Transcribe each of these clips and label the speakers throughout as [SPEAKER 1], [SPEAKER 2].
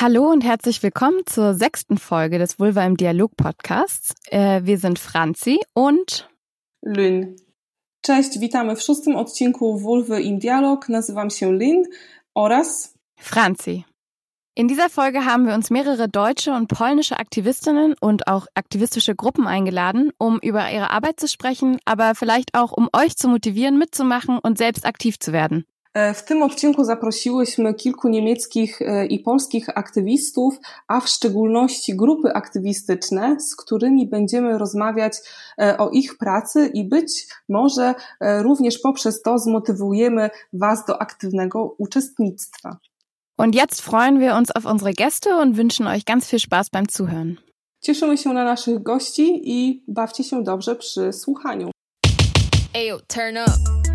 [SPEAKER 1] Hallo und herzlich willkommen zur sechsten Folge des Vulva im Dialog Podcasts. Äh, wir sind Franzi und
[SPEAKER 2] Lynn. Cześć, witamy w szóstym odcinku Vulva im Dialog. Nazywam się Lynn oraz
[SPEAKER 1] Franzi. In dieser Folge haben wir uns mehrere deutsche und polnische Aktivistinnen und auch aktivistische Gruppen eingeladen, um über ihre Arbeit zu sprechen, aber vielleicht auch um euch zu motivieren, mitzumachen und selbst aktiv zu werden.
[SPEAKER 2] E, w tym odcinku zaprosiłyśmy kilku niemieckich e, i polskich aktywistów, a w szczególności grupy aktywistyczne, z którymi będziemy rozmawiać e, o ich pracy i być może również poprzez to zmotywujemy Was do aktywnego uczestnictwa.
[SPEAKER 1] Und jetzt freuen wir uns auf unsere Gäste und wünschen euch ganz viel Spaß beim Zuhören.
[SPEAKER 2] Cieszymy się na naszych gości i bawcie się dobrze przy słuchaniu. Ayo, turn up.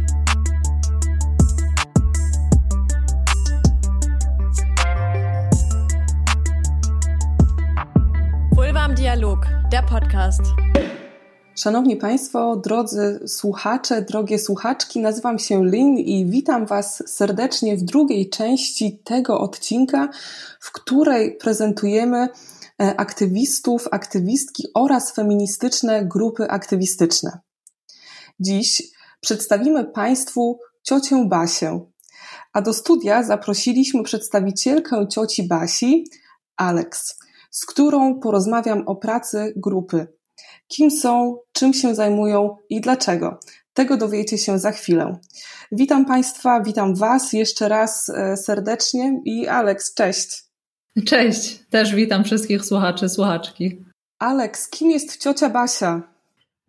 [SPEAKER 1] Dialog, der podcast.
[SPEAKER 2] Szanowni Państwo, drodzy słuchacze, drogie słuchaczki, nazywam się Lynn i witam Was serdecznie w drugiej części tego odcinka, w której prezentujemy e, aktywistów, aktywistki oraz feministyczne grupy aktywistyczne. Dziś przedstawimy Państwu ciocię Basię, a do studia zaprosiliśmy przedstawicielkę cioci Basi, Alex z którą porozmawiam o pracy grupy. Kim są, czym się zajmują i dlaczego. Tego dowiecie się za chwilę. Witam Państwa, witam Was jeszcze raz e, serdecznie i Aleks, cześć.
[SPEAKER 3] Cześć, też witam wszystkich słuchaczy, słuchaczki.
[SPEAKER 2] Aleks, kim jest ciocia Basia?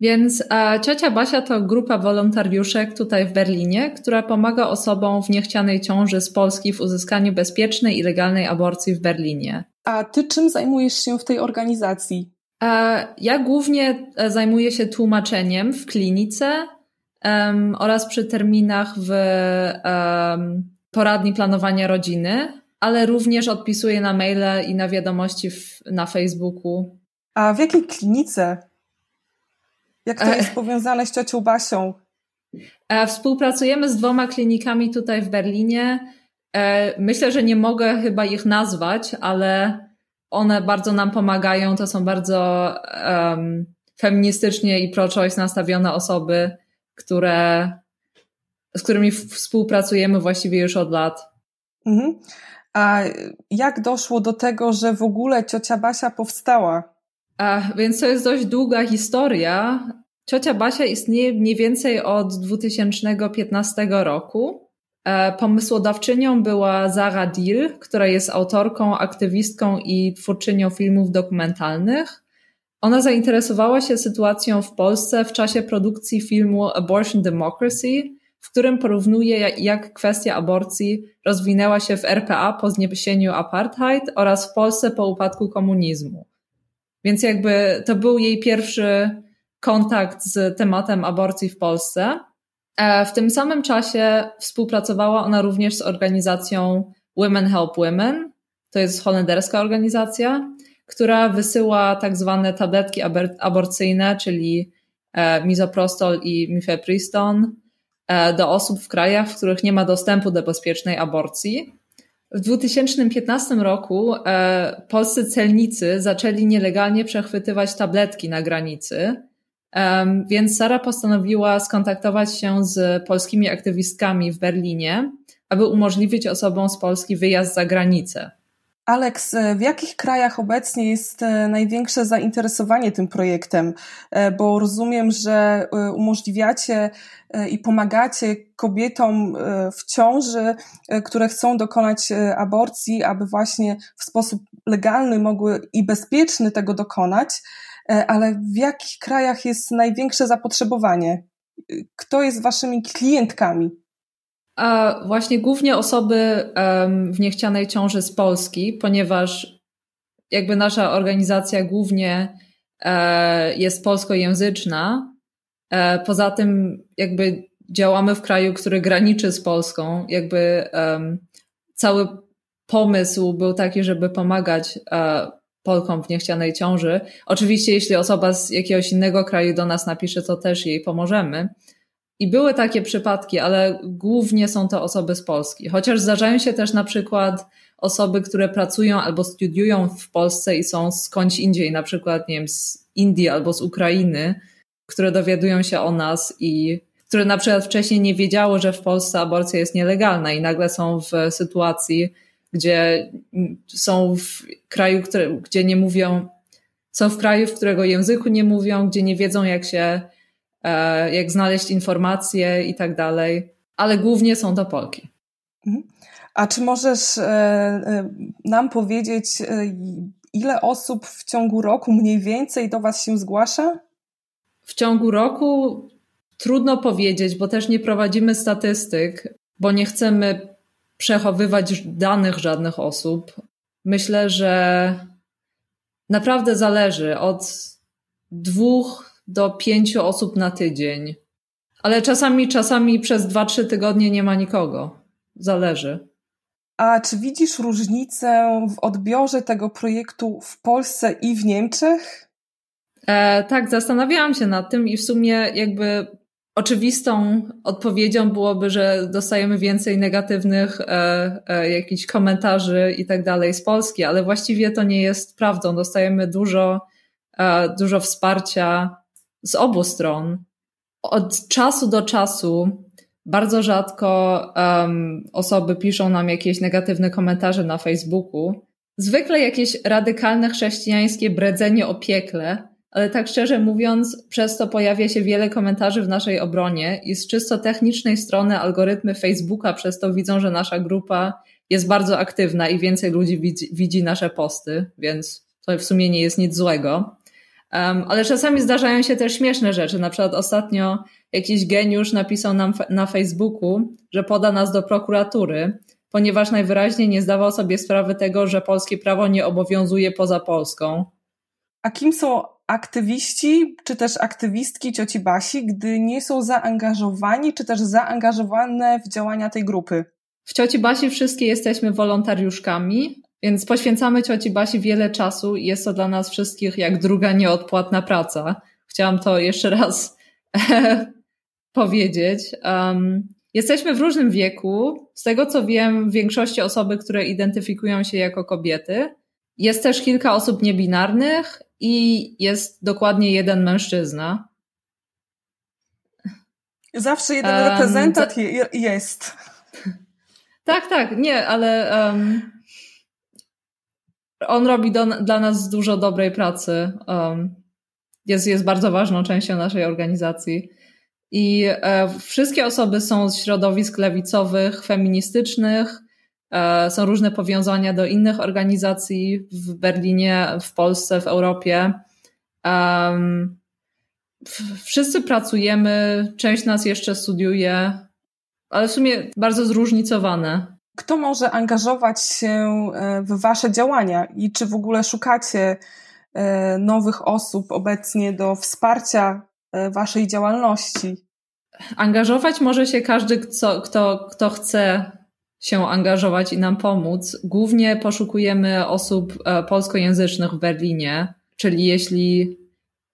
[SPEAKER 3] Więc e, ciocia Basia to grupa wolontariuszek tutaj w Berlinie, która pomaga osobom w niechcianej ciąży z Polski w uzyskaniu bezpiecznej i legalnej aborcji w Berlinie.
[SPEAKER 2] A ty czym zajmujesz się w tej organizacji?
[SPEAKER 3] E, ja głównie e, zajmuję się tłumaczeniem w klinice um, oraz przy terminach w um, poradni planowania rodziny, ale również odpisuję na maile i na wiadomości w, na Facebooku.
[SPEAKER 2] A w jakiej klinice? Jak to e, jest powiązane z ciocią Basią?
[SPEAKER 3] Współpracujemy z dwoma klinikami tutaj w Berlinie. E, myślę, że nie mogę chyba ich nazwać, ale one bardzo nam pomagają. To są bardzo um, feministycznie i pro-choice nastawione osoby, które, z którymi współpracujemy właściwie już od lat. Mhm.
[SPEAKER 2] A jak doszło do tego, że w ogóle ciocia Basia powstała?
[SPEAKER 3] A, więc to jest dość długa historia. Ciocia Basia istnieje mniej więcej od 2015 roku. E, pomysłodawczynią była Zara Deal, która jest autorką, aktywistką i twórczynią filmów dokumentalnych. Ona zainteresowała się sytuacją w Polsce w czasie produkcji filmu Abortion Democracy, w którym porównuje, jak kwestia aborcji rozwinęła się w RPA po zniesieniu apartheid oraz w Polsce po upadku komunizmu. Więc jakby to był jej pierwszy kontakt z tematem aborcji w Polsce. E, w tym samym czasie współpracowała ona również z organizacją Women Help Women. To jest holenderska organizacja, która wysyła tak zwane tabletki aborcyjne, czyli e, misoprostol i mifepriston e, do osób w krajach, w których nie ma dostępu do bezpiecznej aborcji. W 2015 roku polscy celnicy zaczęli nielegalnie przechwytywać tabletki na granicy więc Sara postanowiła skontaktować się z polskimi aktywistkami w Berlinie, aby umożliwić osobom z Polski wyjazd za granicę.
[SPEAKER 2] Aleks, e, w jakich krajach obecnie jest e, największe zainteresowanie tym projektem? E, bo rozumiem, że umożliwiacie i pomagacie kobietom w ciąży, które chcą dokonać aborcji, aby właśnie w sposób legalny mogły i bezpieczny tego dokonać. E, ale w jakich krajach jest największe zapotrzebowanie? Kto jest waszymi klientkami?
[SPEAKER 3] A właśnie głównie osoby w niechcianej ciąży z Polski, ponieważ jakby nasza organizacja głównie e, jest polskojęzyczna. E, poza tym jakby działamy w kraju, który graniczy z Polską. Jakby cały pomysł był taki, żeby pomagać Polkom w niechcianej ciąży. Oczywiście, jeśli osoba z jakiegoś innego kraju do nas napisze, to też jej pomożemy. I były takie przypadki, ale głównie są to osoby z Polski. Chociaż zdarzają się też na przykład osoby, które pracują albo studiują w Polsce i są skądś indziej, na przykład, nie wiem, z Indii albo z Ukrainy, które dowiadują się o nas i które na przykład wcześniej nie wiedziało, że w Polsce aborcja jest nielegalna i nagle są w sytuacji, gdzie są w kraju, który, gdzie nie mówią, są w kraju, w którego języku nie mówią, gdzie nie wiedzą, jak się, e, jak znaleźć informacje i tak dalej, ale głównie są to Polki.
[SPEAKER 2] Mhm. A czy możesz e, e, nam powiedzieć, ile osób w ciągu roku mniej więcej do Was się zgłasza?
[SPEAKER 3] W ciągu roku trudno powiedzieć, bo też nie prowadzimy statystyk, bo nie chcemy przechowywać danych żadnych osób. Myślę, że naprawdę zależy od dwóch do pięciu osób na tydzień. Ale czasami, czasami przez dwa, trzy tygodnie nie ma nikogo. Zależy.
[SPEAKER 2] A czy widzisz różnicę w odbiorze tego projektu w Polsce i w Niemczech?
[SPEAKER 3] E, tak, zastanawiałam się nad tym i w sumie jakby Oczywistą odpowiedzią byłoby, że dostajemy więcej negatywnych e, e, jakichś komentarzy i tak dalej z Polski, ale właściwie to nie jest prawdą. Dostajemy dużo, e, dużo wsparcia z obu stron. Od czasu do czasu bardzo rzadko um, osoby piszą nam jakieś negatywne komentarze na Facebooku. Zwykle jakieś radykalne chrześcijańskie bredzenie o piekle, ale tak szczerze mówiąc, przez to pojawia się wiele komentarzy w naszej obronie i z czysto technicznej strony algorytmy Facebooka przez to widzą, że nasza grupa jest bardzo aktywna i więcej ludzi widzi, widzi nasze posty, więc to w sumie nie jest nic złego. Um, ale czasami zdarzają się też śmieszne rzeczy. Na przykład ostatnio jakiś geniusz napisał nam na Facebooku, że poda nas do prokuratury, ponieważ najwyraźniej nie zdawał sobie sprawy tego, że polskie prawo nie obowiązuje poza Polską.
[SPEAKER 2] A kim są aktywiści czy też aktywistki cioci Basi, gdy nie są zaangażowani czy też zaangażowane w działania tej grupy?
[SPEAKER 3] W cioci Basi wszystkie jesteśmy wolontariuszkami, więc poświęcamy cioci Basi wiele czasu i jest to dla nas wszystkich jak druga nieodpłatna praca. Chciałam to jeszcze raz powiedzieć. Um, jesteśmy w różnym wieku. Z tego co wiem, w większości osoby, które identyfikują się jako kobiety. Jest też kilka osób niebinarnych i jest dokładnie jeden mężczyzna.
[SPEAKER 2] Zawsze jeden um, reprezentant je, jest.
[SPEAKER 3] Tak, tak, nie, ale um, on robi do, dla nas dużo dobrej pracy. Um, jest, jest bardzo ważną częścią naszej organizacji. I e, wszystkie osoby są z środowisk lewicowych, feministycznych, są różne powiązania do innych organizacji w Berlinie, w Polsce, w Europie. Wszyscy pracujemy, część nas jeszcze studiuje, ale w sumie bardzo zróżnicowane.
[SPEAKER 2] Kto może angażować się e, w Wasze działania i czy w ogóle szukacie e, nowych osób obecnie do wsparcia Waszej działalności?
[SPEAKER 3] Angażować może się każdy, kto, kto, kto chce się angażować i nam pomóc. Głównie poszukujemy osób e, polskojęzycznych w Berlinie, czyli jeśli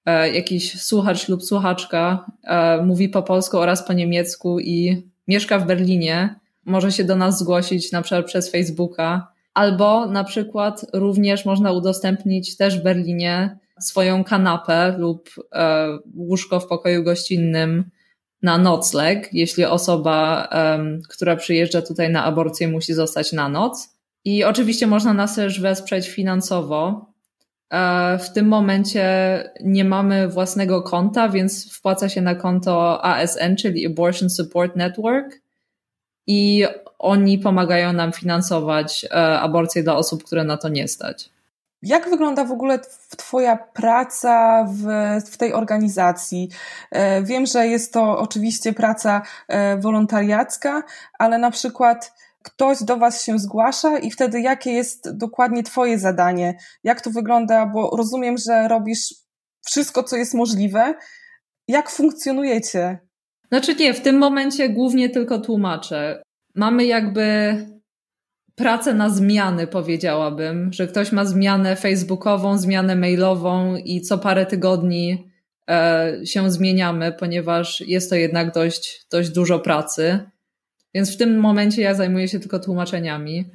[SPEAKER 3] e, jakiś słuchacz lub słuchaczka e, mówi po polsku oraz po niemiecku i mieszka w Berlinie, może się do nas zgłosić na przykład przez Facebooka, albo na przykład również można udostępnić też w Berlinie swoją kanapę lub łóżko w pokoju gościnnym na nocleg, jeśli osoba, um, która przyjeżdża tutaj na aborcję, musi zostać na noc. I oczywiście można nas też wesprzeć finansowo. E, w tym momencie nie mamy własnego konta, więc wpłaca się na konto ASN, czyli Abortion Support Network. I oni pomagają nam finansować e, aborcję dla osób, które na to nie stać.
[SPEAKER 2] Jak wygląda w ogóle Twoja praca w, w tej organizacji? E, wiem, że jest to oczywiście praca e, wolontariacka, ale na przykład ktoś do Was się zgłasza i wtedy jakie jest dokładnie Twoje zadanie? Jak to wygląda? Bo rozumiem, że robisz wszystko, co jest możliwe. Jak funkcjonujecie?
[SPEAKER 3] Znaczy nie, w tym momencie głównie tylko tłumaczę. Mamy jakby pracę na zmiany, powiedziałabym, że ktoś ma zmianę facebookową, zmianę mailową i co parę tygodni e, się zmieniamy, ponieważ jest to jednak dość, dość dużo pracy. Więc w tym momencie ja zajmuję się tylko tłumaczeniami.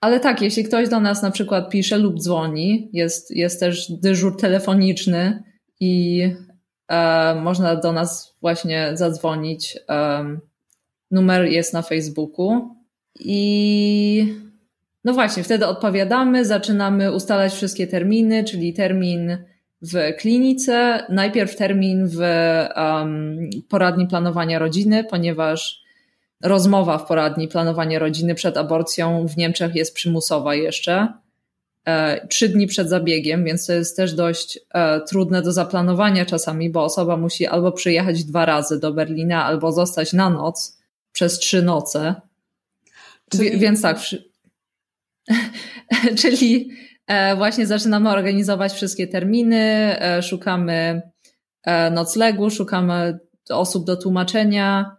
[SPEAKER 3] Ale tak, jeśli ktoś do nas na przykład pisze lub dzwoni, jest, jest też dyżur telefoniczny i e, można do nas właśnie zadzwonić. E, numer jest na Facebooku i no właśnie, wtedy odpowiadamy, zaczynamy ustalać wszystkie terminy, czyli termin w klinice, najpierw termin w um, poradni planowania rodziny, ponieważ rozmowa w poradni planowania rodziny przed aborcją w Niemczech jest przymusowa jeszcze. E, trzy dni przed zabiegiem, więc to jest też dość e, trudne do zaplanowania czasami, bo osoba musi albo przyjechać dwa razy do Berlina, albo zostać na noc przez trzy noce. Czyli... Więc tak. Czyli e, właśnie zaczynamy organizować wszystkie terminy, szukamy noclegu, szukamy osób do tłumaczenia,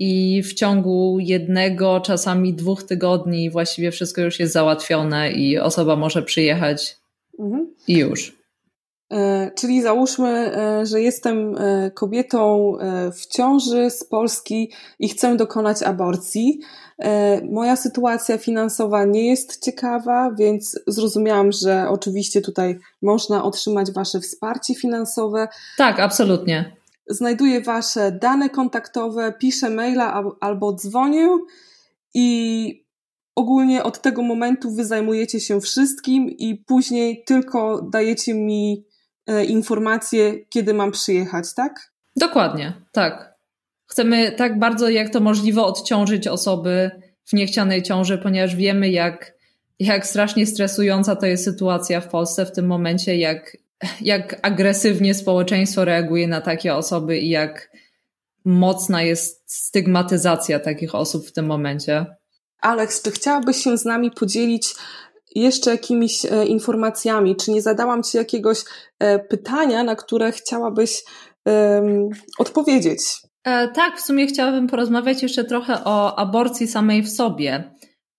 [SPEAKER 3] i w ciągu jednego, czasami dwóch tygodni właściwie wszystko już jest załatwione i osoba może przyjechać mhm. i już.
[SPEAKER 2] E, czyli załóżmy, e, że jestem e, kobietą w ciąży z Polski i chcę dokonać aborcji. Moja sytuacja finansowa nie jest ciekawa, więc zrozumiałam, że oczywiście tutaj można otrzymać Wasze wsparcie finansowe.
[SPEAKER 3] Tak, absolutnie
[SPEAKER 2] znajduję wasze dane kontaktowe, piszę maila albo dzwonię i ogólnie od tego momentu wy zajmujecie się wszystkim i później tylko dajecie mi e, informacje, kiedy mam przyjechać, tak?
[SPEAKER 3] Dokładnie, tak. Chcemy tak bardzo jak to możliwe odciążyć osoby w niechcianej ciąży, ponieważ wiemy, jak, jak strasznie stresująca to jest sytuacja w Polsce w tym momencie, jak jak agresywnie społeczeństwo reaguje na takie osoby i jak mocna jest stygmatyzacja takich osób w tym momencie.
[SPEAKER 2] Alex, czy chciałabyś się z nami podzielić jeszcze jakimiś e, informacjami? Czy nie zadałam Ci jakiegoś e, pytania, na które chciałabyś odpowiedzieć?
[SPEAKER 3] E, tak, w sumie chciałabym porozmawiać jeszcze trochę o aborcji samej w sobie.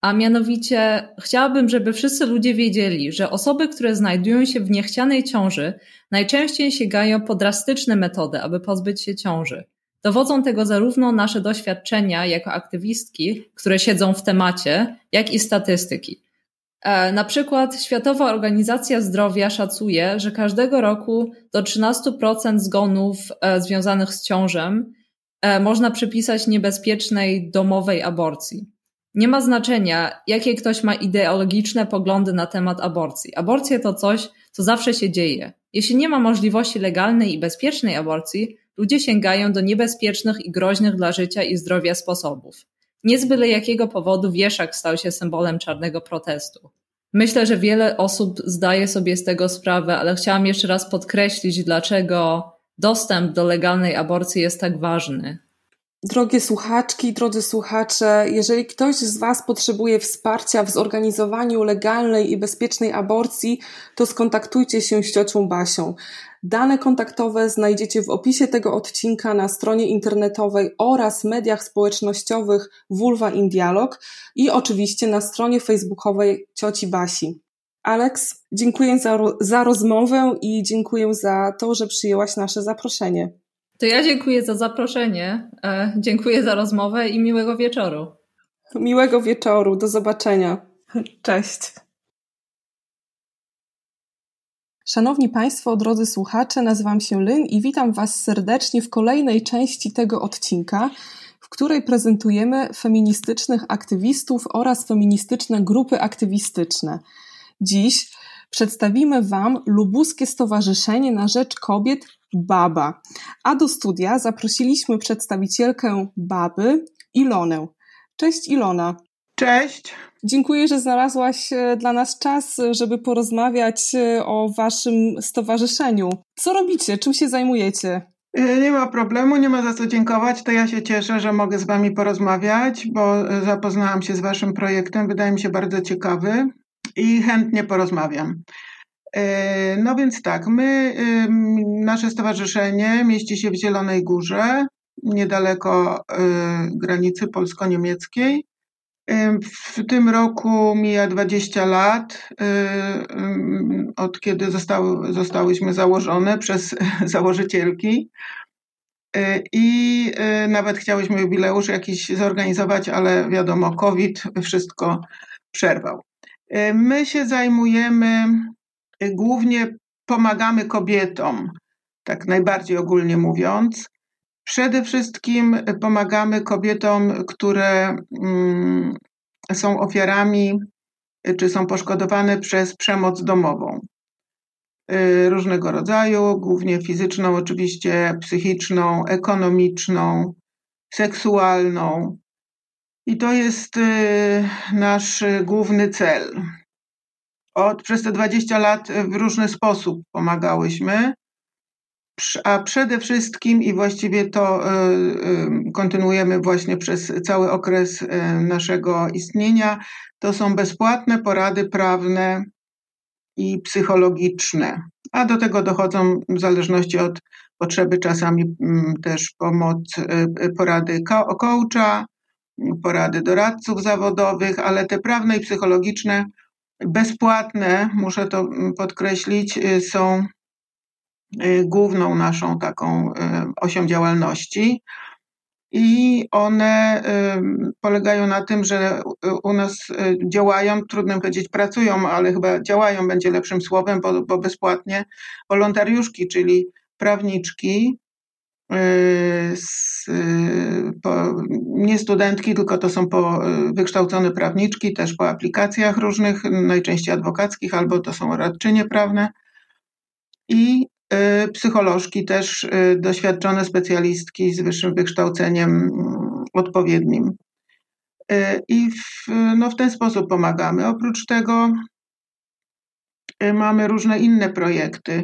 [SPEAKER 3] A mianowicie chciałabym, żeby wszyscy ludzie wiedzieli, że osoby, które znajdują się w niechcianej ciąży, najczęściej sięgają po drastyczne metody, aby pozbyć się ciąży. Dowodzą tego zarówno nasze doświadczenia jako aktywistki, które siedzą w temacie, jak i statystyki. E, na przykład Światowa Organizacja Zdrowia szacuje, że każdego roku do 13% zgonów e, związanych z ciążem można przypisać niebezpiecznej domowej aborcji. Nie ma znaczenia, jakie ktoś ma ideologiczne poglądy na temat aborcji. Aborcja to coś, co zawsze się dzieje. Jeśli nie ma możliwości legalnej i bezpiecznej aborcji, ludzie sięgają do niebezpiecznych i groźnych dla życia i zdrowia sposobów. Nie z byle jakiego powodu wieszak stał się symbolem czarnego protestu. Myślę, że wiele osób zdaje sobie z tego sprawę, ale chciałam jeszcze raz podkreślić, dlaczego dostęp do legalnej aborcji jest tak ważny.
[SPEAKER 2] Drogie słuchaczki, drodzy słuchacze, jeżeli ktoś z Was potrzebuje wsparcia w zorganizowaniu legalnej i bezpiecznej aborcji, to skontaktujcie się z ciocią Basią. Dane kontaktowe znajdziecie w opisie tego odcinka na stronie internetowej oraz mediach społecznościowych Vulva in Dialog i oczywiście na stronie facebookowej cioci Basi. Alex, dziękuję za, za rozmowę i dziękuję za to, że przyjęłaś nasze zaproszenie.
[SPEAKER 3] To ja dziękuję za zaproszenie, e, dziękuję za rozmowę i miłego wieczoru.
[SPEAKER 2] Miłego wieczoru, do zobaczenia. Cześć. Szanowni Państwo, drodzy słuchacze, nazywam się Lynn i witam Was serdecznie w kolejnej części tego odcinka, w której prezentujemy feministycznych aktywistów oraz feministyczne grupy aktywistyczne. Dziś przedstawimy Wam Lubuskie Stowarzyszenie na Rzecz Kobiet Baba. A do studia zaprosiliśmy przedstawicielkę Baby, Ilonę. Cześć Ilona.
[SPEAKER 4] Cześć.
[SPEAKER 2] Dziękuję, że znalazłaś e, dla nas czas, żeby porozmawiać e, o Waszym stowarzyszeniu. Co robicie? Czym się zajmujecie?
[SPEAKER 4] E, nie ma problemu, nie ma za co dziękować. To ja się cieszę, że mogę z Wami porozmawiać, bo zapoznałam się z Waszym projektem. Wydaje mi się bardzo ciekawy i chętnie porozmawiam. E, no więc tak, my, nasze stowarzyszenie mieści się w Zielonej Górze, niedaleko e, granicy polsko-niemieckiej. E, w tym roku mija 20 lat od kiedy zostały, zostałyśmy założone przez założycielki. I nawet chciałyśmy jubileusz jakiś zorganizować, ale wiadomo, COVID wszystko przerwał. My się zajmujemy głównie pomagamy kobietom, tak najbardziej ogólnie mówiąc. Przede wszystkim pomagamy kobietom, które mm, są ofiarami czy są poszkodowane przez przemoc domową. Różnego rodzaju, głównie fizyczną, oczywiście psychiczną, ekonomiczną, seksualną. I to jest y, nasz główny cel. Od, przez te 20 lat w różny sposób pomagałyśmy, a przede wszystkim i właściwie to y, kontynuujemy właśnie przez cały okres naszego istnienia, to są bezpłatne porady prawne i psychologiczne, a do tego dochodzą w zależności od potrzeby czasami mm, też pomoc, y, y, porady coacha, porady doradców zawodowych, ale te prawne i psychologiczne, bezpłatne, muszę to mm, podkreślić, y, są główną naszą taką osią działalności. I one polegają na tym, że u nas y, działają, trudno powiedzieć pracują, ale chyba działają będzie lepszym słowem, bo, bo bezpłatnie, wolontariuszki, czyli prawniczki, y, y, nie studentki, tylko to są po, wykształcone prawniczki, też po aplikacjach różnych, najczęściej adwokackich, albo to są radczynie prawne. I Y, psycholożki też y, doświadczone specjalistki z wyższym wykształceniem mm, odpowiednim. Y, I w, no w ten sposób pomagamy. Oprócz tego mamy różne inne projekty.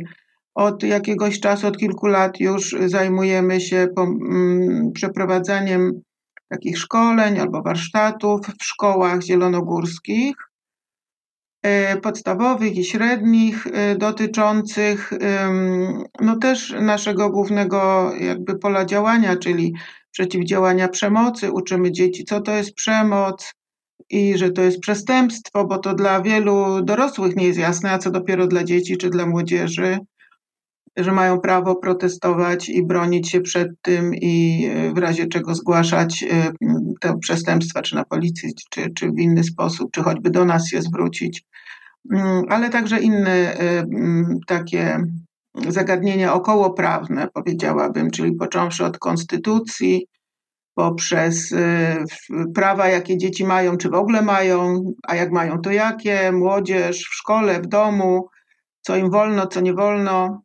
[SPEAKER 4] Od jakiegoś czasu, od kilku lat już zajmujemy się mm, przeprowadzaniem takich szkoleń albo warsztatów w szkołach zielonogórskich E, podstawowych i średnich e, dotyczących no też naszego głównego jakby pola działania, czyli przeciwdziałania przemocy. Uczymy dzieci, co to jest przemoc i że to jest przestępstwo, bo to dla wielu dorosłych nie jest jasne, a co dopiero dla dzieci czy dla młodzieży, że mają prawo protestować i bronić się przed tym i e, w razie czego zgłaszać te przestępstwa, czy na policji, czy, czy w inny sposób, czy choćby do nas się zwrócić. Mm, ale także inne y, mm, takie zagadnienia okołoprawne, powiedziałabym, czyli począwszy od konstytucji, poprzez prawa, jakie dzieci mają, czy w ogóle mają, a jak mają, to jakie, młodzież w szkole, w domu, co im wolno, co nie wolno.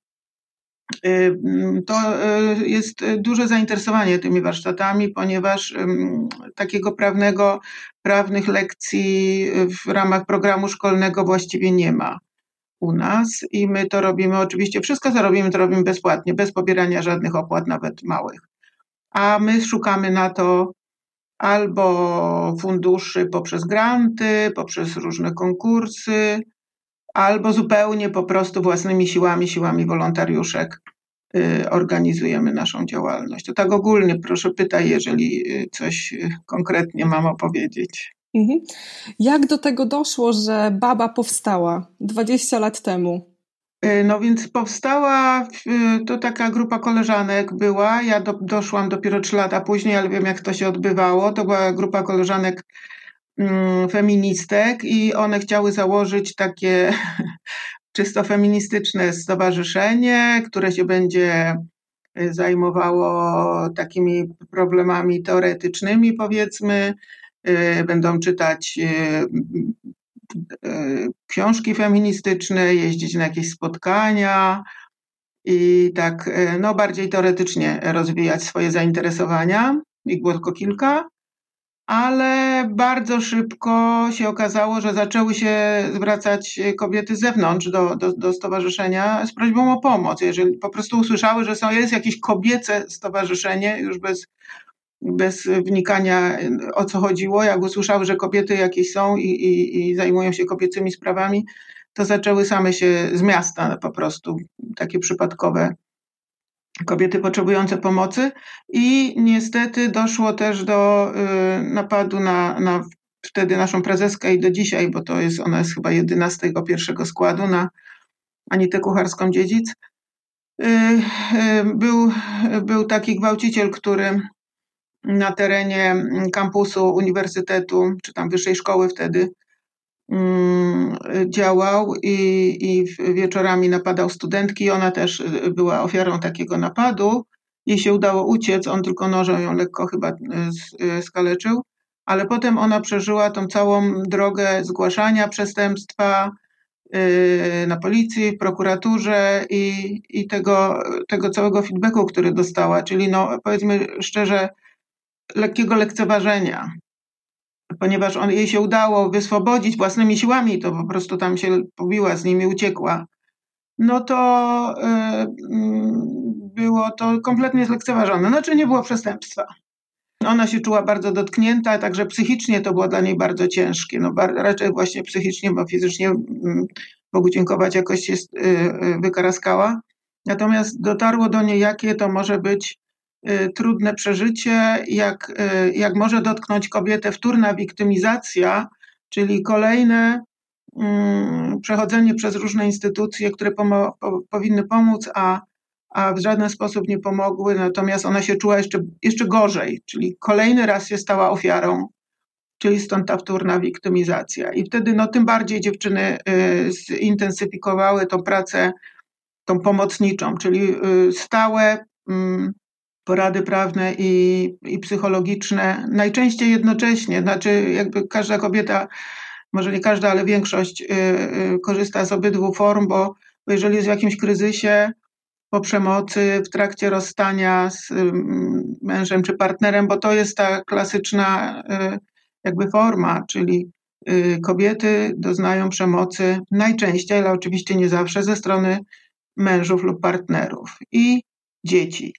[SPEAKER 4] Y, mm, to jest duże zainteresowanie tymi warsztatami, ponieważ takiego prawnego prawnych lekcji w ramach programu szkolnego właściwie nie ma u nas i my to robimy oczywiście, wszystko co robimy, to robimy bezpłatnie, bez pobierania żadnych opłat, nawet małych. A my szukamy na to albo funduszy poprzez granty, poprzez różne konkursy, albo zupełnie po prostu własnymi siłami, siłami wolontariuszek y, organizujemy naszą działalność. To tak ogólnie, proszę pytaj, jeżeli y, coś y, konkretnie mam opowiedzieć. Mhm.
[SPEAKER 2] Jak do tego doszło, że Baba powstała 20 lat temu?
[SPEAKER 4] No więc powstała, to taka grupa koleżanek była, ja do, doszłam dopiero 3 lata później, ale wiem jak to się odbywało. To była grupa koleżanek feministek i one chciały założyć takie czysto feministyczne stowarzyszenie, które się będzie y, zajmowało takimi problemami teoretycznymi, powiedzmy. Y, będą czytać y, książki feministyczne, jeździć na jakieś spotkania i tak no, bardziej teoretycznie rozwijać swoje zainteresowania. Ich było tylko kilka ale bardzo szybko się okazało, że zaczęły się zwracać kobiety z zewnątrz do, do, do stowarzyszenia z prośbą o pomoc. Jeżeli po prostu usłyszały, że są, jest jakieś kobiece stowarzyszenie, już bez, bez wnikania o co chodziło, jak usłyszały, że kobiety jakieś są i, i, i zajmują się kobiecymi sprawami, to zaczęły same się z miasta po prostu, takie przypadkowe kobiety potrzebujące pomocy i niestety doszło też do y, napadu na, na wtedy naszą prezeskę i do dzisiaj, bo to jest, ona jest chyba jedyna z tego pierwszego składu na Anitę Kucharską-Dziedzic. Y, y, był, był taki gwałciciel, który na terenie kampusu uniwersytetu, czy tam wyższej szkoły wtedy, działał i, i wieczorami napadał studentki. Ona też była ofiarą takiego napadu. Jej się udało uciec, on tylko nożem ją lekko chyba skaleczył, ale potem ona przeżyła tą całą drogę zgłaszania przestępstwa, Y, na policji, w prokuraturze i, i tego, tego całego feedbacku, który dostała, czyli no, powiedzmy szczerze, lekkiego lekceważenia, ponieważ on, jej się udało wyswobodzić własnymi siłami, to po prostu tam się pobiła z nimi, uciekła, no to y, mm, było to kompletnie zlekceważone. Znaczy nie było przestępstwa. Ona się czuła bardzo dotknięta, także psychicznie to było dla niej bardzo ciężkie. No, raczej właśnie psychicznie, bo fizycznie mm, Bogu dziękować jakoś się y, y, wykaraskała. Natomiast dotarło do niej, jakie to może być trudne przeżycie, jak, jak może dotknąć kobietę wtórna wiktymizacja, czyli kolejne mm, przechodzenie przez różne instytucje, które pomo- po, powinny pomóc, a a w żaden sposób nie pomogły, natomiast ona się czuła jeszcze, jeszcze gorzej, czyli kolejny raz się stała ofiarą, czyli stąd ta wtórna wiktymizacja. I wtedy no, tym bardziej dziewczyny y, zintensyfikowały tą pracę, tą pomocniczą, czyli y, stałe mm, porady prawne i, i psychologiczne, najczęściej jednocześnie, znaczy jakby każda kobieta, może nie każda, ale większość y, korzysta z obydwu form, bo jeżeli jest w jakimś kryzysie, po przemocy w trakcie rozstania z mężem czy partnerem, bo to jest ta klasyczna y, jakby forma, czyli y, kobiety doznają przemocy najczęściej, ale oczywiście nie zawsze, ze strony mężów lub partnerów i dzieci.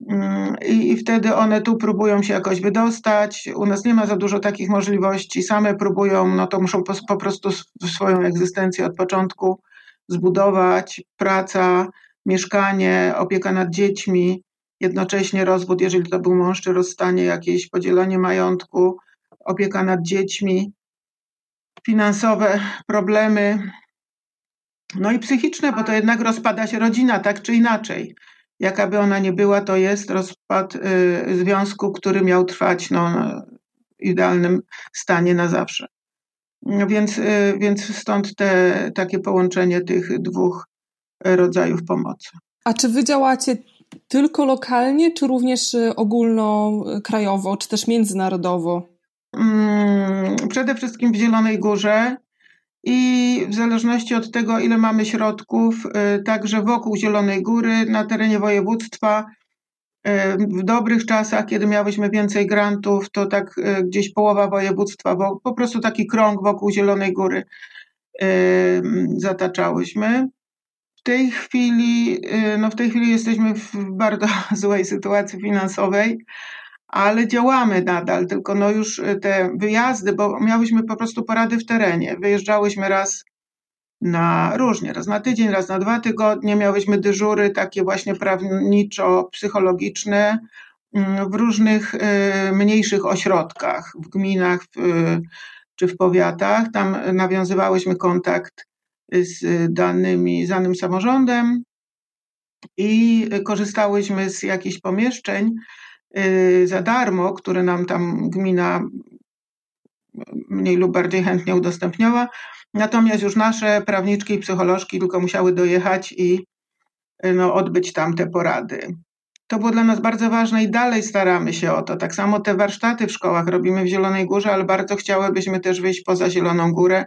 [SPEAKER 4] Mm, I, I, wtedy one tu próbują się jakoś wydostać. U nas nie ma za dużo takich możliwości. Same próbują, no to muszą po, po prostu swoją egzystencję od początku zbudować. Praca, mieszkanie, opieka nad dziećmi, jednocześnie rozwód, jeżeli to był mąż, czy rozstanie, jakieś podzielenie majątku, opieka nad dziećmi, finansowe problemy, no i psychiczne, bo to jednak rozpada się rodzina, tak czy inaczej. Jaka by ona nie była, to jest rozpad y, związku, który miał trwać no, w idealnym stanie na zawsze. Więc, y, więc stąd te, takie połączenie tych dwóch rodzajów pomocy.
[SPEAKER 2] A czy wy działacie tylko lokalnie, czy również y, ogólnokrajowo, czy też międzynarodowo?
[SPEAKER 4] Mm, przede wszystkim w Zielonej Górze i w zależności od tego, ile mamy środków, y, także wokół Zielonej Góry, na terenie województwa, y, w dobrych czasach, kiedy miałyśmy więcej grantów, to tak gdzieś połowa województwa, po prostu taki krąg wokół Zielonej Góry zataczałyśmy. Tej chwili, y, no w tej chwili jesteśmy w bardzo złej sytuacji finansowej, ale działamy nadal, tylko no już y, te wyjazdy, bo miałyśmy po prostu porady w terenie. Wyjeżdżałyśmy raz na różnie, raz na tydzień, raz na dwa tygodnie. Miałyśmy dyżury takie właśnie prawniczo-psychologiczne mm, w różnych y, mniejszych ośrodkach, w gminach czy w powiatach. Tam nawiązywałyśmy kontakt z danymi, z danym samorządem i korzystałyśmy z jakichś pomieszczeń za darmo, które nam tam gmina mniej lub bardziej chętnie udostępniała. Natomiast już nasze prawniczki i psycholożki tylko musiały dojechać i y, no, odbyć tam te porady. To było dla nas bardzo ważne i dalej staramy się o to. Tak samo te warsztaty w szkołach robimy w Zielonej Górze, ale bardzo chciałybyśmy też wyjść poza Zieloną Górę,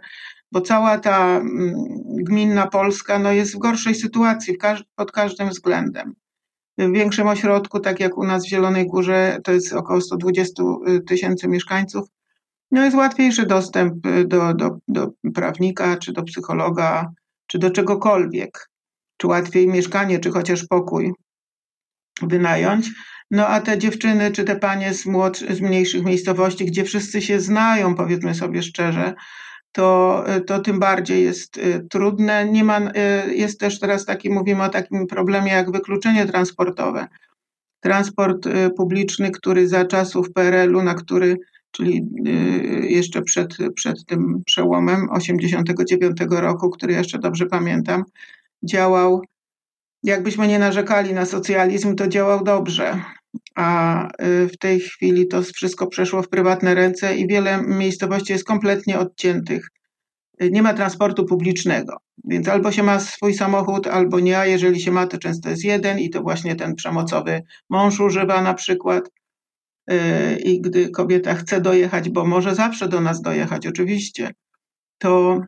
[SPEAKER 4] bo cała ta mm, gminna Polska no, jest w gorszej sytuacji pod każdym względem. W większym ośrodku, tak jak u nas w Zielonej Górze, to jest około 120 y, tysięcy mieszkańców, no jest łatwiejszy dostęp y, do, do, do prawnika, czy do psychologa, czy do czegokolwiek, czy łatwiej mieszkanie, czy chociaż pokój wynająć. No a te dziewczyny, czy te panie z, młodszy, z mniejszych miejscowości, gdzie wszyscy się znają, powiedzmy sobie szczerze, to, to tym bardziej jest y, trudne. Nie ma, y, jest też teraz taki, mówimy o takim problemie jak wykluczenie transportowe. Transport publiczny, który za czasów PRL-u, na który, czyli jeszcze przed, przed tym przełomem 89 roku, który jeszcze dobrze pamiętam, działał, jakbyśmy nie narzekali na socjalizm, to działał dobrze a y, w tej chwili to wszystko przeszło w prywatne ręce i wiele miejscowości jest kompletnie odciętych nie ma transportu publicznego. Więc albo się ma swój samochód, albo nie, a jeżeli się ma, to często jest jeden i to właśnie ten przemocowy mąż używa na przykład. Y, I gdy kobieta chce dojechać, bo może zawsze do nas dojechać, oczywiście, to,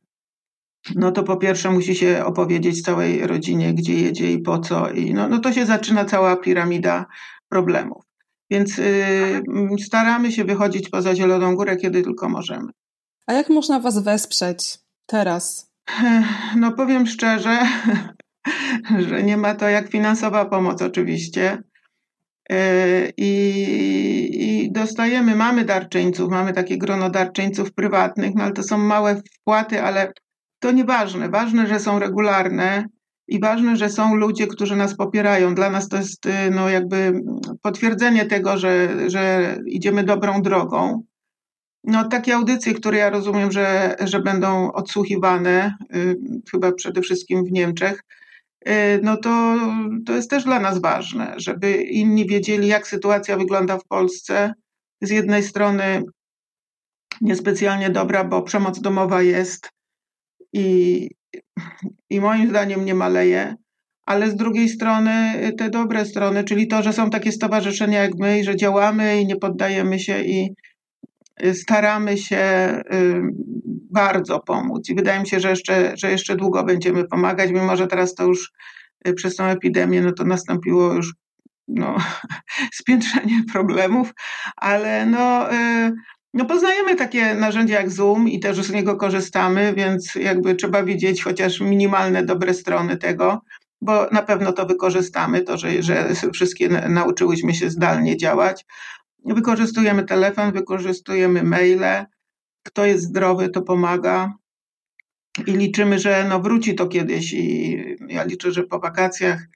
[SPEAKER 4] no to po pierwsze musi się opowiedzieć całej rodzinie, gdzie jedzie i po co. I no, no to się zaczyna cała piramida problemów. Więc y, staramy się wychodzić poza Zieloną Górę, kiedy tylko możemy.
[SPEAKER 2] A jak można Was wesprzeć teraz?
[SPEAKER 4] No powiem szczerze, że nie ma to jak finansowa pomoc oczywiście. Y, I, I, dostajemy, mamy darczyńców, mamy takie grono darczyńców prywatnych, no ale to są małe wpłaty, ale to nieważne. Ważne, że są regularne i ważne, że są ludzie, którzy nas popierają. Dla nas to jest y, no, jakby potwierdzenie tego, że, że idziemy dobrą drogą. No, takie audycje, które ja rozumiem, że, że będą odsłuchiwane, y, chyba przede wszystkim w Niemczech, y, no to, to jest też dla nas ważne, żeby inni wiedzieli, jak sytuacja wygląda w Polsce. Z jednej strony niespecjalnie dobra, bo przemoc domowa jest i, i moim zdaniem nie maleje, ale z drugiej strony te dobre strony, czyli to, że są takie stowarzyszenia jak my i że działamy i nie poddajemy się i staramy się bardzo pomóc. I wydaje mi się, że jeszcze, że jeszcze długo będziemy pomagać, mimo że teraz to już y, przez tą epidemię no to nastąpiło już no, spiętrzenie problemów, ale no, y, no poznajemy takie narzędzia jak Zoom i też z niego korzystamy, więc jakby trzeba widzieć chociaż minimalne dobre strony tego, bo na pewno to wykorzystamy, to, że, że wszystkie nauczyłyśmy się zdalnie działać. Wykorzystujemy telefon, wykorzystujemy maile. Kto jest zdrowy, to pomaga. I liczymy, że no wróci to kiedyś. I ja liczę, że po wakacjach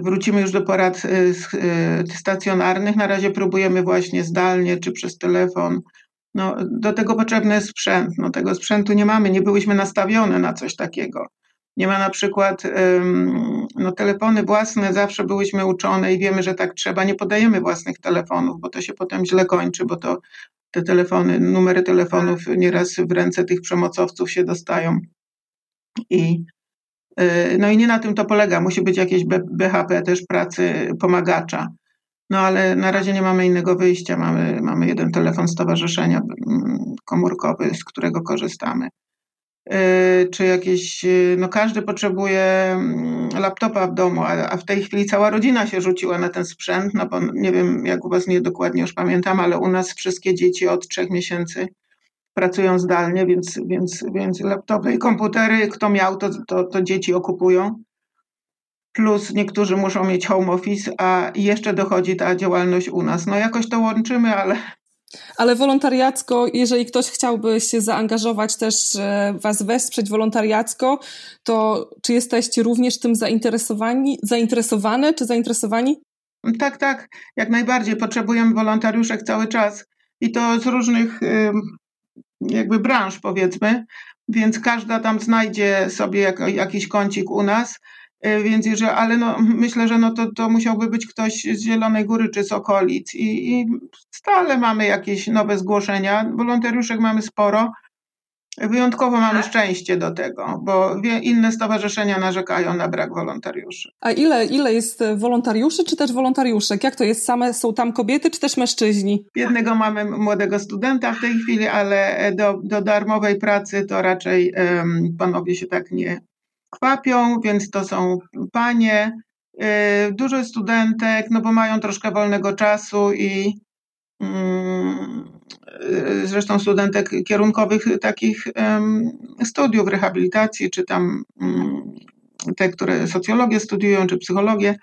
[SPEAKER 4] wrócimy już do porad y, y, stacjonarnych. Na razie próbujemy właśnie zdalnie czy przez telefon. No, do tego potrzebny jest sprzęt. No, tego sprzętu nie mamy, nie byłyśmy nastawione na coś takiego. Nie ma na przykład no, telefony własne, zawsze byłyśmy uczone i wiemy, że tak trzeba. Nie podajemy własnych telefonów, bo to się potem źle kończy, bo to te telefony, numery telefonów nieraz w ręce tych przemocowców się dostają. I, y, no i nie na tym to polega. Musi być jakieś BHP też pracy pomagacza. No ale na razie nie mamy innego wyjścia. Mamy, mamy jeden telefon stowarzyszenia mm, komórkowy, z którego korzystamy. Y, czy jakieś, y, no każdy potrzebuje mm, laptopa w domu, a, w tej chwili cała rodzina się rzuciła na ten sprzęt, no bo nie wiem jak u Was nie dokładnie już pamiętam, ale u nas wszystkie dzieci od trzech miesięcy pracują zdalnie, więc, więc, więc laptopy i komputery, kto miał, to, to, to dzieci okupują. Plus niektórzy muszą mieć home office, a jeszcze dochodzi ta działalność u nas. No jakoś to łączymy, ale
[SPEAKER 2] ale wolontariacko, jeżeli ktoś chciałby się zaangażować, też e, Was wesprzeć wolontariacko, to czy jesteście również tym zainteresowani, zainteresowane czy zainteresowani?
[SPEAKER 4] Tak, tak, jak najbardziej. Potrzebujemy wolontariuszek cały czas i to z różnych jakby branż, powiedzmy, więc każda tam znajdzie sobie jak, jakiś kącik u nas. E, więc jeżeli, ale no, myślę, że no to, to musiałby być ktoś z Zielonej Góry czy z okolic i, i stale mamy jakieś nowe zgłoszenia. Wolontariuszek mamy sporo. Wyjątkowo mamy tak. szczęście do tego, bo inne stowarzyszenia narzekają na brak wolontariuszy.
[SPEAKER 2] A ile, ile jest wolontariuszy, czy też wolontariuszek? Jak to jest? Same są tam kobiety, czy też mężczyźni?
[SPEAKER 4] Jednego mamy młodego studenta w tej chwili, ale do, do darmowej pracy to raczej um, panowie się tak nie, kwapią, więc to są panie. Y, dużo studentek, no bo mają troszkę wolnego czasu i mm, y, zresztą studentek kierunkowych takich studiów rehabilitacji, czy tam mm, te, które socjologię studiują, czy psychologię.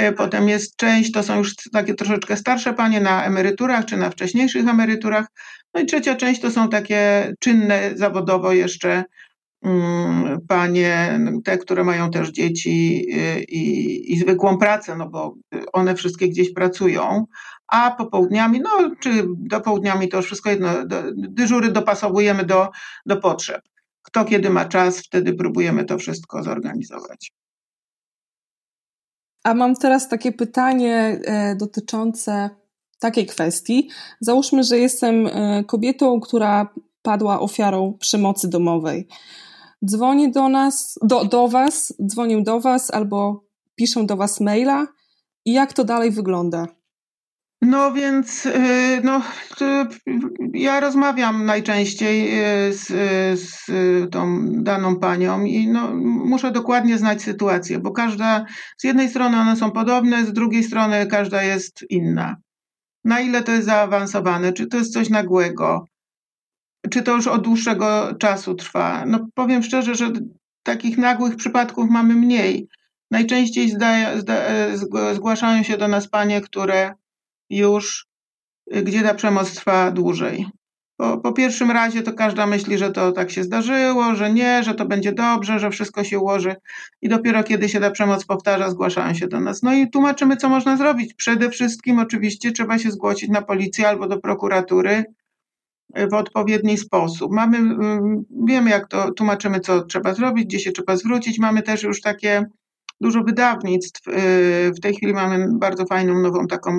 [SPEAKER 4] Y, potem jest część, to są już takie troszeczkę starsze panie na emeryturach, czy na wcześniejszych emeryturach. No i trzecia część to są takie czynne zawodowo jeszcze Mm, panie, te, które mają też dzieci y, i, i, zwykłą pracę, no bo one wszystkie gdzieś pracują, a popołudniami, no czy do południami to już wszystko jedno, do, dyżury dopasowujemy do, do potrzeb. Kto kiedy ma czas, wtedy próbujemy to wszystko zorganizować.
[SPEAKER 2] A mam teraz takie pytanie e, dotyczące takiej kwestii. Załóżmy, że jestem e, kobietą, która padła ofiarą przemocy domowej. Dzwoni do nas, do, do was, dzwonią do was albo piszą do was maila i jak to dalej wygląda?
[SPEAKER 4] No więc y, no, ja rozmawiam najczęściej y, z, z tą daną panią i no, muszę dokładnie znać sytuację, bo każda, z jednej strony one są podobne, z drugiej strony każda jest inna. Na ile to jest zaawansowane, czy to jest coś nagłego, czy to już od dłuższego czasu trwa. No powiem szczerze, że takich nagłych przypadków mamy mniej. Najczęściej zda, zda, zgłaszają się do nas panie, które już, y, gdzie ta przemoc trwa dłużej. Po, po, pierwszym razie to każda myśli, że to tak się zdarzyło, że nie, że to będzie dobrze, że wszystko się ułoży i dopiero kiedy się ta przemoc powtarza, zgłaszają się do nas. No i tłumaczymy, co można zrobić. Przede wszystkim oczywiście trzeba się zgłosić na policję albo do prokuratury y, w odpowiedni sposób. Mamy, y, wiemy jak to, tłumaczymy, co trzeba zrobić, gdzie się trzeba zwrócić. Mamy też już takie dużo wydawnictw. W tej chwili mamy bardzo fajną, nową taką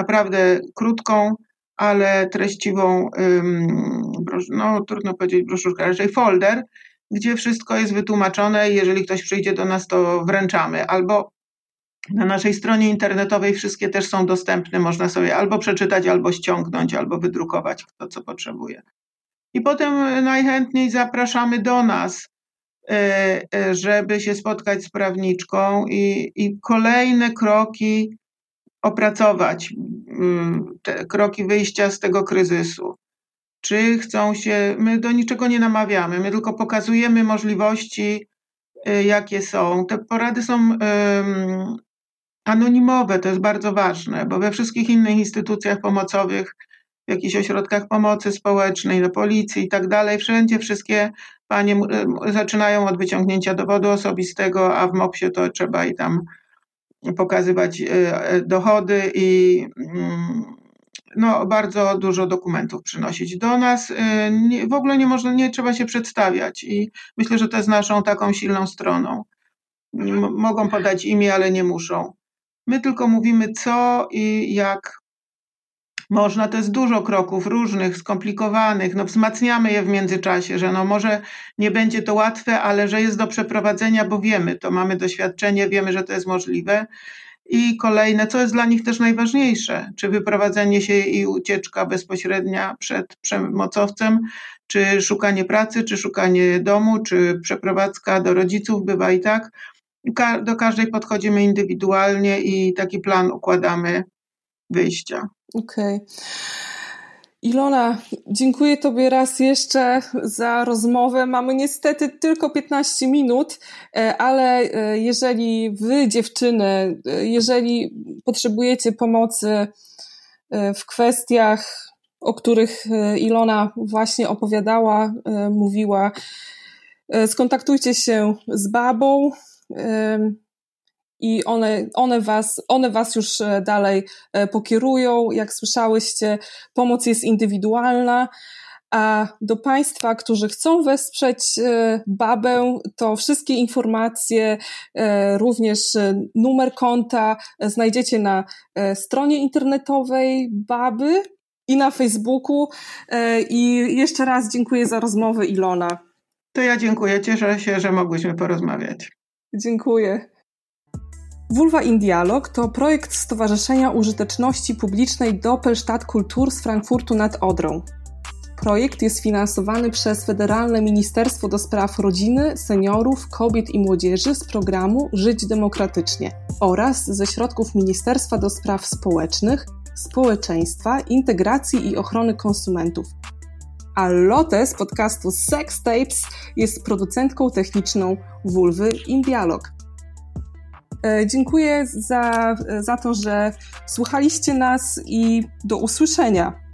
[SPEAKER 4] naprawdę krótką, ale treściwą, no trudno powiedzieć broszurkę, raczej folder, gdzie wszystko jest wytłumaczone jeżeli ktoś przyjdzie do nas, to wręczamy. Albo na naszej stronie internetowej wszystkie też są dostępne, można sobie albo przeczytać, albo ściągnąć, albo wydrukować, kto co potrzebuje. I potem najchętniej zapraszamy do nas, e, e, żeby się spotkać z prawniczką i, i kolejne kroki opracować mm, te kroki wyjścia z tego kryzysu. Czy chcą się, my do niczego nie namawiamy, my tylko pokazujemy możliwości, y, jakie są. Te porady są anonimowe, to jest bardzo ważne, bo we wszystkich innych instytucjach pomocowych, w jakichś ośrodkach pomocy społecznej, na policji i tak dalej, wszędzie wszystkie panie zaczynają od wyciągnięcia dowodu osobistego, a w MOPS-ie to trzeba i tam pokazywać e, dochody i mm, no, bardzo dużo dokumentów przynosić do nas. E, nie, w ogóle nie można, nie trzeba się przedstawiać i myślę, że to jest naszą taką silną stroną. M mogą podać imię, ale nie muszą. My tylko mówimy co i jak można, to jest dużo kroków różnych, skomplikowanych, no wzmacniamy je w międzyczasie, że no może nie będzie to łatwe, ale że jest do przeprowadzenia, bo wiemy, to mamy doświadczenie, wiemy, że to jest możliwe. I kolejne, co jest dla nich też najważniejsze, czy wyprowadzenie się i ucieczka bezpośrednia przed przemocowcem, czy szukanie pracy, czy szukanie domu, czy przeprowadzka do rodziców, bywa i tak. Do każdej podchodzimy indywidualnie i taki plan układamy wyjścia.
[SPEAKER 2] Okej. Okay. Ilona, dziękuję Tobie raz jeszcze za rozmowę. Mamy niestety tylko 15 minut, e, ale e, jeżeli Wy, dziewczyny, e, jeżeli potrzebujecie pomocy w kwestiach, o których Ilona właśnie opowiadała, mówiła, skontaktujcie się z babą i one, one, was, one was już e, dalej e, pokierują. Jak słyszałyście, pomoc jest indywidualna. A do Państwa, którzy chcą wesprzeć e, babę, to wszystkie informacje, również numer konta znajdziecie na stronie internetowej baby i na Facebooku. I jeszcze raz dziękuję za rozmowę, Ilona.
[SPEAKER 4] To ja dziękuję, cieszę się, że mogłyśmy porozmawiać.
[SPEAKER 2] Dziękuję. Vulva in Dialog to projekt Stowarzyszenia Użyteczności Publicznej Doppelstadt Kultur z Frankfurtu nad Odrą. Projekt jest finansowany przez Federalne Ministerstwo do Spraw Rodziny, Seniorów, Kobiet i Młodzieży z programu Żyć Demokratycznie oraz ze środków Ministerstwa do Spraw Społecznych, Społeczeństwa, Integracji i Ochrony Konsumentów. A Lotte z podcastu Sex Tapes jest producentką techniczną Vulvy in Dialog. E, dziękuję za, za to, że słuchaliście nas i do usłyszenia.